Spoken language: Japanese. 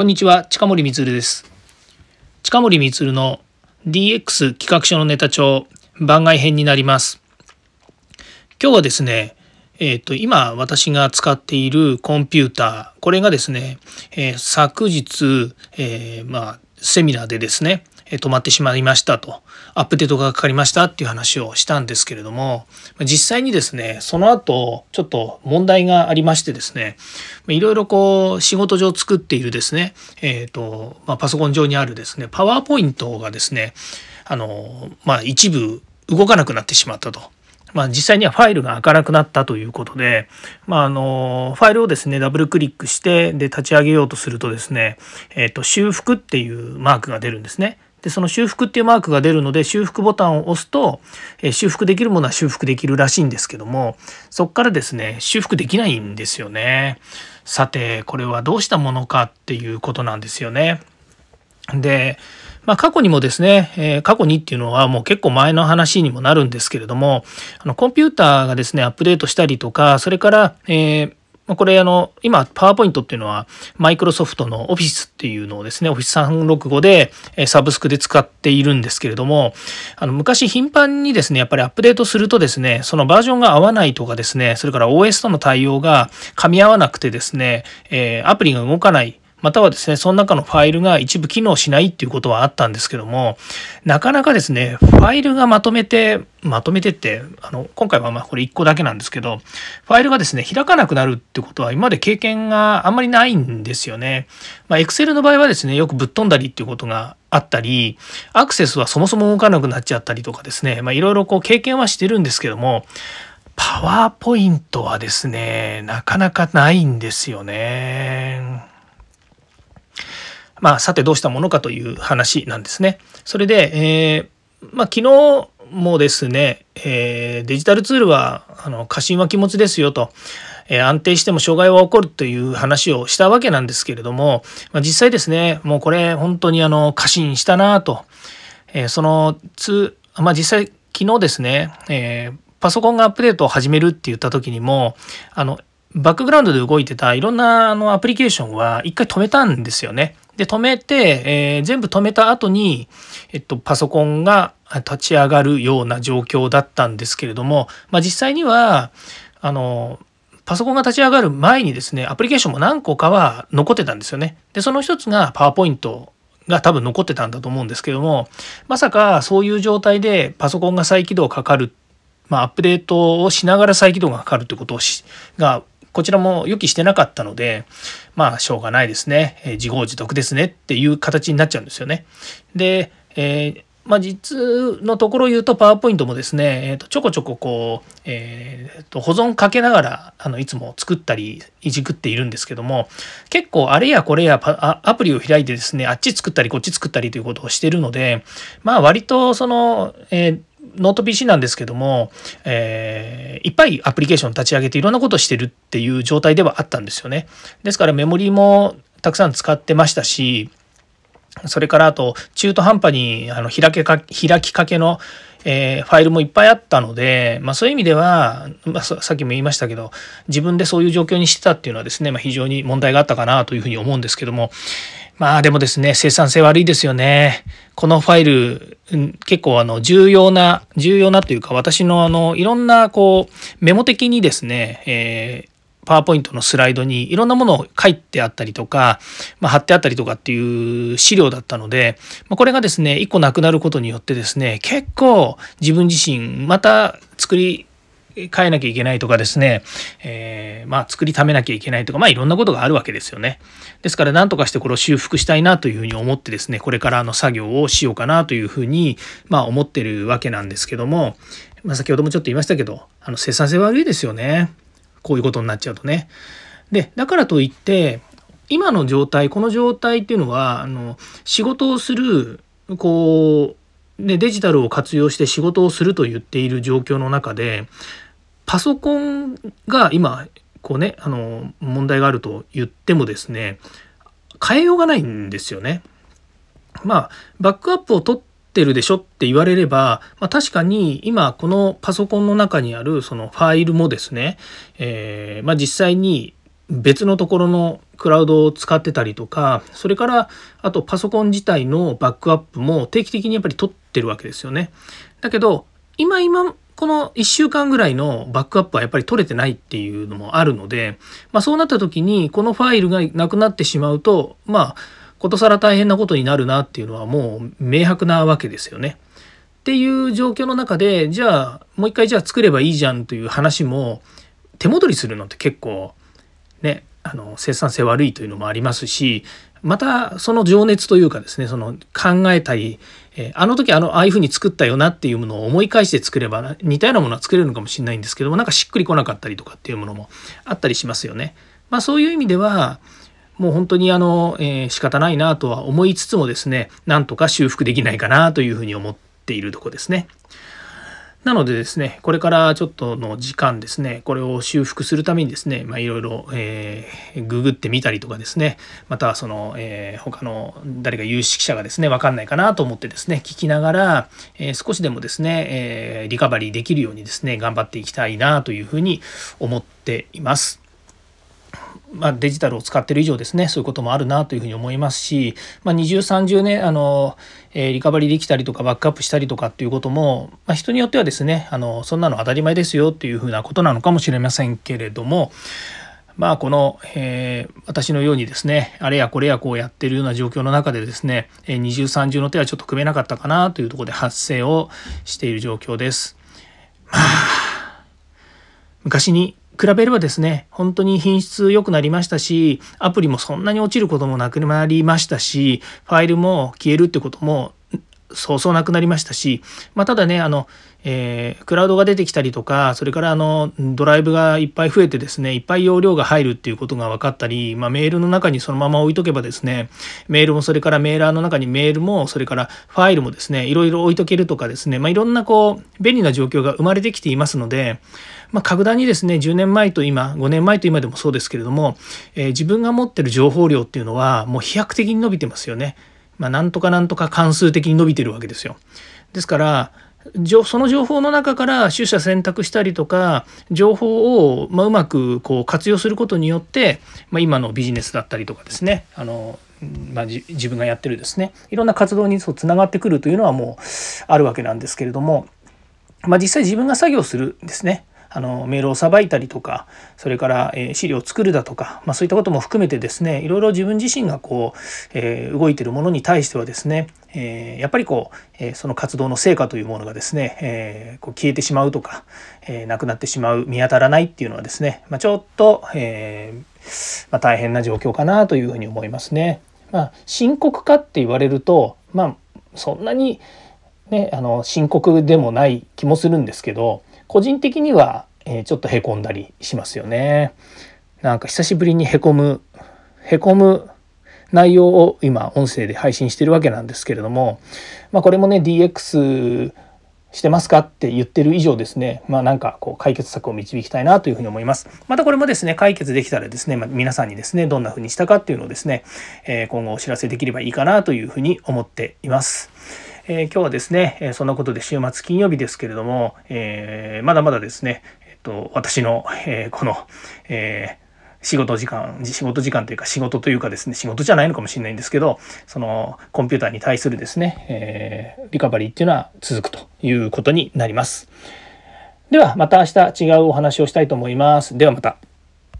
こんにちは、近森光です。近森光の DX 企画書のネタ帳番外編になります。今日はですね、えっ、ー、と、今私が使っているコンピューター、これがですね、えー、昨日、えー、まあ、セミナーでですね、止まってしまいましたと、アップデートがかかりましたっていう話をしたんですけれども、実際にですね、その後、ちょっと問題がありましてですね、いろいろこう、仕事上作っているですね、えっ、ー、と、まあ、パソコン上にあるですね、パワーポイントがですね、あの、まあ、一部動かなくなってしまったと。まあ、実際にはファイルが開かなくなったということで、まあ、あのファイルをですねダブルクリックしてで立ち上げようとするとですね、えー、と修復っていうマークが出るんですね。でその修復っていうマークが出るので修復ボタンを押すと、え修復できるものは修復できるらしいんですけどもそこからですね修復できないんですよね。さてこれはどうしたものかっていうことなんですよね。でまあ、過去にもですね、えー、過去にっていうのはもう結構前の話にもなるんですけれどもあのコンピューターがですねアップデートしたりとかそれから、えーこれあの、今、パワーポイントっていうのは、マイクロソフトのオフィスっていうのをですね、オフィス365でサブスクで使っているんですけれども、あの、昔頻繁にですね、やっぱりアップデートするとですね、そのバージョンが合わないとかですね、それから OS との対応が噛み合わなくてですね、え、アプリが動かないまたはですね、その中のファイルが一部機能しないっていうことはあったんですけども、なかなかですね、ファイルがまとめて、まとめてって、あの、今回はまあこれ1個だけなんですけど、ファイルがですね、開かなくなるってことは今まで経験があんまりないんですよね。まあ、Excel の場合はですね、よくぶっ飛んだりっていうことがあったり、アクセスはそもそも動かなくなっちゃったりとかですね、まあいろいろこう経験はしてるんですけども、パワーポイントはですね、なかなかないんですよね。まあ、さてどうしたものかという話なんですね。それで、えー、まあ、昨日もですね、えー、デジタルツールはあの過信は気持ちですよと、えー、安定しても障害は起こるという話をしたわけなんですけれども、まあ、実際ですねもうこれ本当にあの過信したなと、えー、そのつ、まあ、実際昨日ですね、えパソコンがアップデートを始めるって言った時にもあのバックグラウンドで動いてたいろんなあのアプリケーションは一回止めたんですよね。で、止めて、えー、全部止めた後に、えっと、パソコンが立ち上がるような状況だったんですけれども、まあ、実際には、あの、パソコンが立ち上がる前にですね、アプリケーションも何個かは残ってたんですよね。で、その一つがパワーポイントが多分残ってたんだと思うんですけども、まさかそういう状態でパソコンが再起動かかる、まあ、アップデートをしながら再起動がかかるってことをしがこちらも予期してなかったので、まあ、しょうがないですね。え、自業自得ですねっていう形になっちゃうんですよね。で、えーまあ、実のところ言うと、パワーポイントもですね、えー、とちょこちょここう、えー、と保存かけながらあのいつも作ったりいじくっているんですけども、結構あれやこれやアプリを開いてですね、あっち作ったりこっち作ったりということをしてるので、まあ割とその、えーノート PC なんですけども、えー、いっぱいアプリケーション立ち上げていろんなことしてるっていう状態ではあったんですよね。ですからメモリーもたくさん使ってましたし、それからあと中途半端にあの開けか開きかけの、えー、ファイルもいっぱいあったので、まあ、そういう意味では、まあ、さっきも言いましたけど自分でそういう状況にしてたっていうのはですね、まあ、非常に問題があったかなというふうに思うんですけどもまあでもですね、生産性悪いですよね。このファイル、結構あの重要な、重要なというか私のあのいろんなこうメモ的にですね、えーパワーポイントのスライドにいろんなものを書いてあったりとか、まあ、貼ってあったりとかっていう資料だったので、まあ、これがですね、1個なくなることによってですね、結構自分自身また作り変えなきゃいけないとかですね、えー、まあ作りためなきゃいけないとか、まあいろんなことがあるわけですよね。ですから何とかしてこれを修復したいなというふうに思ってですね、これからの作業をしようかなというふうに、まあ思ってるわけなんですけども、まあ先ほどもちょっと言いましたけど、あの生産性悪いですよね。こういうことになっちゃうとね。で、だからといって、今の状態、この状態っていうのは、あの仕事をする、こう、でデジタルを活用して仕事をすると言っている状況の中でパソコンが今こうねあの問題があると言ってもですね変えようがないんですよね。まあバックアップを取ってるでしょって言われれば、まあ、確かに今このパソコンの中にあるそのファイルもですね、えー、まあ、実際に別のところのクラウドを使ってたりとかそれからあとパソコン自体のバックアップも定期的にやっぱり取ってるわけですよね。だけど今今この1週間ぐらいのバックアップはやっぱり取れてないっていうのもあるので、まあ、そうなった時にこのファイルがなくなってしまうとまあことさら大変なことになるなっていうのはもう明白なわけですよね。っていう状況の中でじゃあもう一回じゃあ作ればいいじゃんという話も手戻りするのって結構ねあの生産性悪いというのもありますしまたその情熱というかですねその考えたり、え、あの時あのああいうふうに作ったよなっていうものを思い返して作れば似たようなものは作れるのかもしれないんですけどもなんかしっくりこなかったりとかっていうものもあったりしますよね。まあ、そういう意味ではもう本当にあの、えー、仕方ないなとは思いつつもですねなんとか修復できないかなというふうに思っているとこですね。なのでですね、これからちょっとの時間ですね、これを修復するためにですね、まあ、いろいろ、えー、ググってみたりとかですね、またその、えー、他の誰か有識者がですね、わかんないかなと思ってですね、聞きながら、えー、少しでもですね、えー、リカバリーできるようにですね、頑張っていきたいなというふうに思っています。まあ、デジタルを使ってる以上ですねそういうこともあるなというふうに思いますし、まあ、2030年あの、えー、リカバリーできたりとかバックアップしたりとかっていうことも、まあ、人によってはですねあのそんなの当たり前ですよっていうふうなことなのかもしれませんけれどもまあこの、えー、私のようにですねあれやこれやこうやってるような状況の中でですね二重三重の手はちょっと組めなかったかなというところで発生をしている状況です。まあ昔に比べればですね、本当に品質良くなりましたし、アプリもそんなに落ちることもなくなりましたし、ファイルも消えるってこともそうそうなくなりましたし、まあ、ただね、あの、えー、クラウドが出てきたりとか、それからあの、ドライブがいっぱい増えてですね、いっぱい容量が入るっていうことが分かったり、まあ、メールの中にそのまま置いとけばですね、メールもそれからメーラーの中にメールも、それからファイルもですね、いろいろ置いとけるとかですね、まあ、いろんなこう、便利な状況が生まれてきていますので、まあ、格段にですね、10年前と今、5年前と今でもそうですけれども、えー、自分が持ってる情報量っていうのは、もう飛躍的に伸びてますよね。まあ、なんとかなんとか関数的に伸びてるわけですよ。ですから、その情報の中から取捨選択したりとか情報をまうまくこう活用することによって、まあ、今のビジネスだったりとかですねあの、まあ、自分がやってるですねいろんな活動にそうつながってくるというのはもうあるわけなんですけれども、まあ、実際自分が作業するんですねあのメールをさばいたりとかそれから、え資料を作るだとか、まあ、そういったことも含めてですねいろいろ自分自身がこう、え、動いてるものに対してはですね、え、やっぱりこう、えその活動の成果というものがですね、えこう消えてしまうとか、えなくなってしまう見当たらないっていうのはですね、まあ、ちょっと、えまあ、大変な状況かなというふうに思いますね。まあ、深刻かって言われるとまあそんなにねあの深刻でもない気もするんですけど個人的には、えちょっとへこんだりしますよね。なんか久しぶりにへこむ、へこむ内容を今音声で配信してるわけなんですけれども、まあ、これもね DX してますかって言ってる以上ですね、まあなんかこう解決策を導きたいなというふうに思います。またこれもですね、解決できたらですね、まあ、皆さんにですね、どんな風にしたかっていうのをですね、え今後お知らせできればいいかなというふうに思っています。えー、今日はですね、えそんなことで週末金曜日ですけれども、えー、まだまだですね、えっと、私の、えこの、え仕事時間、仕事時間というか仕事というかですね、仕事じゃないのかもしれないんですけど、そのコンピューターに対するですね、えーリカバリーっていうのは続くということになります。ではまた明日違うお話をしたいと思います。ではまた。